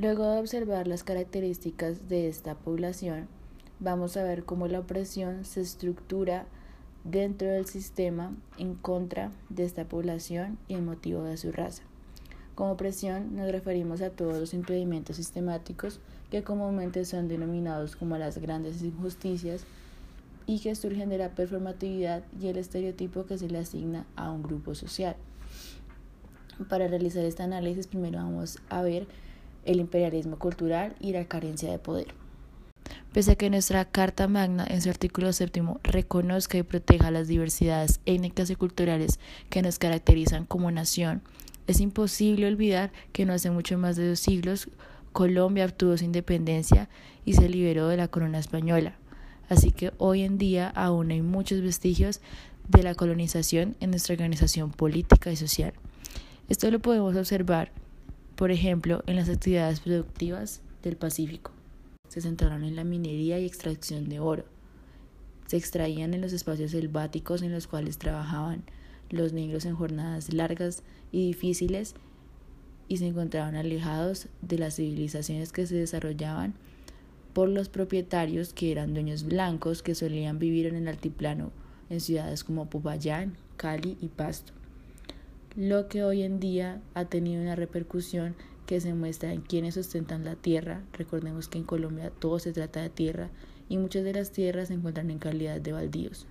Luego de observar las características de esta población, vamos a ver cómo la opresión se estructura dentro del sistema en contra de esta población y el motivo de su raza. Como opresión nos referimos a todos los impedimentos sistemáticos que comúnmente son denominados como las grandes injusticias y que surgen de la performatividad y el estereotipo que se le asigna a un grupo social. Para realizar este análisis primero vamos a ver el imperialismo cultural y la carencia de poder. Pese a que nuestra Carta Magna en su artículo séptimo reconozca y proteja las diversidades étnicas y culturales que nos caracterizan como nación, es imposible olvidar que no hace mucho más de dos siglos Colombia obtuvo su independencia y se liberó de la corona española. Así que hoy en día aún hay muchos vestigios de la colonización en nuestra organización política y social. Esto lo podemos observar, por ejemplo, en las actividades productivas del Pacífico se centraron en la minería y extracción de oro. Se extraían en los espacios selváticos en los cuales trabajaban los negros en jornadas largas y difíciles y se encontraban alejados de las civilizaciones que se desarrollaban por los propietarios que eran dueños blancos que solían vivir en el altiplano en ciudades como Popayán, Cali y Pasto. Lo que hoy en día ha tenido una repercusión que se muestra en quienes ostentan la tierra. Recordemos que en Colombia todo se trata de tierra y muchas de las tierras se encuentran en calidad de baldíos.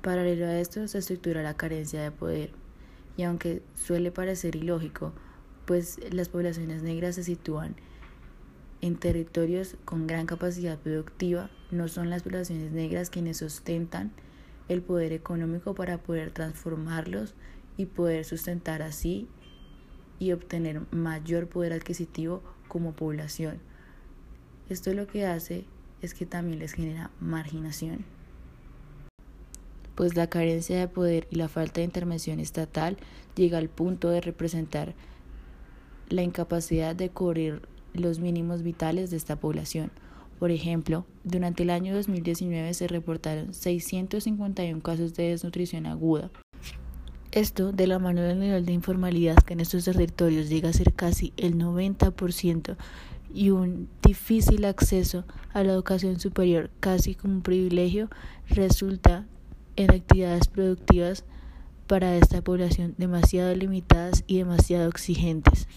Paralelo a esto se estructura la carencia de poder y aunque suele parecer ilógico, pues las poblaciones negras se sitúan en territorios con gran capacidad productiva, no son las poblaciones negras quienes ostentan el poder económico para poder transformarlos y poder sustentar así y obtener mayor poder adquisitivo como población. Esto lo que hace es que también les genera marginación. Pues la carencia de poder y la falta de intervención estatal llega al punto de representar la incapacidad de cubrir los mínimos vitales de esta población. Por ejemplo, durante el año 2019 se reportaron 651 casos de desnutrición aguda, esto de la mano del nivel de informalidad que en estos territorios llega a ser casi el 90% y un difícil acceso a la educación superior casi como un privilegio resulta en actividades productivas para esta población demasiado limitadas y demasiado exigentes.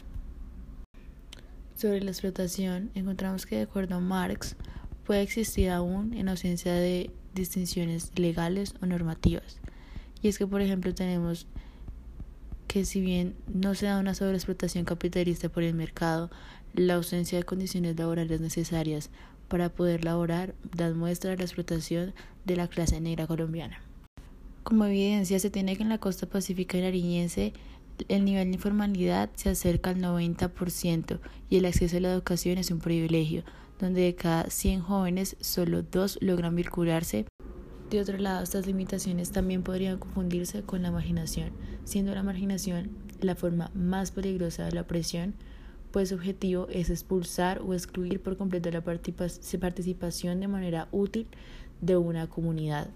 Sobre la explotación, encontramos que de acuerdo a Marx puede existir aún en ausencia de distinciones legales o normativas. Y es que, por ejemplo, tenemos que si bien no se da una sobreexplotación capitalista por el mercado, la ausencia de condiciones laborales necesarias para poder laborar da muestra de la explotación de la clase negra colombiana. Como evidencia, se tiene que en la costa pacífica y nariñense el nivel de informalidad se acerca al 90% y el acceso a la educación es un privilegio, donde de cada 100 jóvenes solo dos logran vincularse de otro lado, estas limitaciones también podrían confundirse con la marginación, siendo la marginación la forma más peligrosa de la opresión, pues su objetivo es expulsar o excluir por completo la participación de manera útil de una comunidad.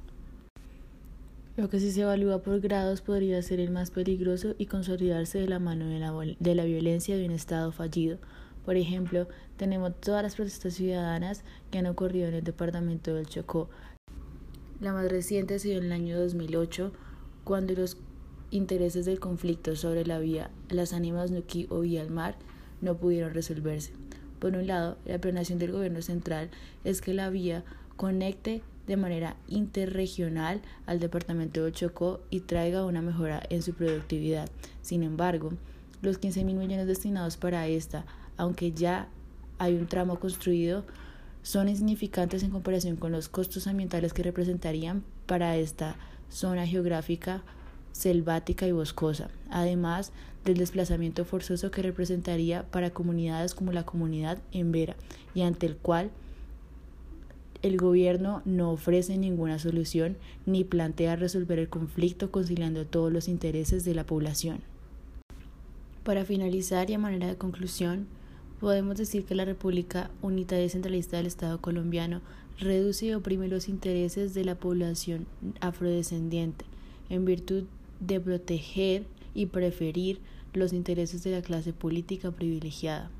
Lo que si se evalúa por grados podría ser el más peligroso y consolidarse de la mano de la, de la violencia de un Estado fallido. Por ejemplo, tenemos todas las protestas ciudadanas que han ocurrido en el departamento del Chocó, la más reciente ha sido en el año 2008, cuando los intereses del conflicto sobre la vía Las Ánimas Nuquí o Vía al Mar no pudieron resolverse. Por un lado, la planeación del gobierno central es que la vía conecte de manera interregional al departamento de Chocó y traiga una mejora en su productividad. Sin embargo, los 15 mil millones destinados para esta, aunque ya hay un tramo construido, son insignificantes en comparación con los costos ambientales que representarían para esta zona geográfica selvática y boscosa, además del desplazamiento forzoso que representaría para comunidades como la comunidad en Vera y ante el cual el gobierno no ofrece ninguna solución ni plantea resolver el conflicto conciliando todos los intereses de la población. Para finalizar y a manera de conclusión, Podemos decir que la República Unitaria Centralista del Estado colombiano reduce y oprime los intereses de la población afrodescendiente en virtud de proteger y preferir los intereses de la clase política privilegiada.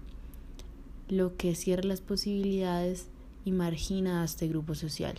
lo que cierra las posibilidades y margina a este grupo social.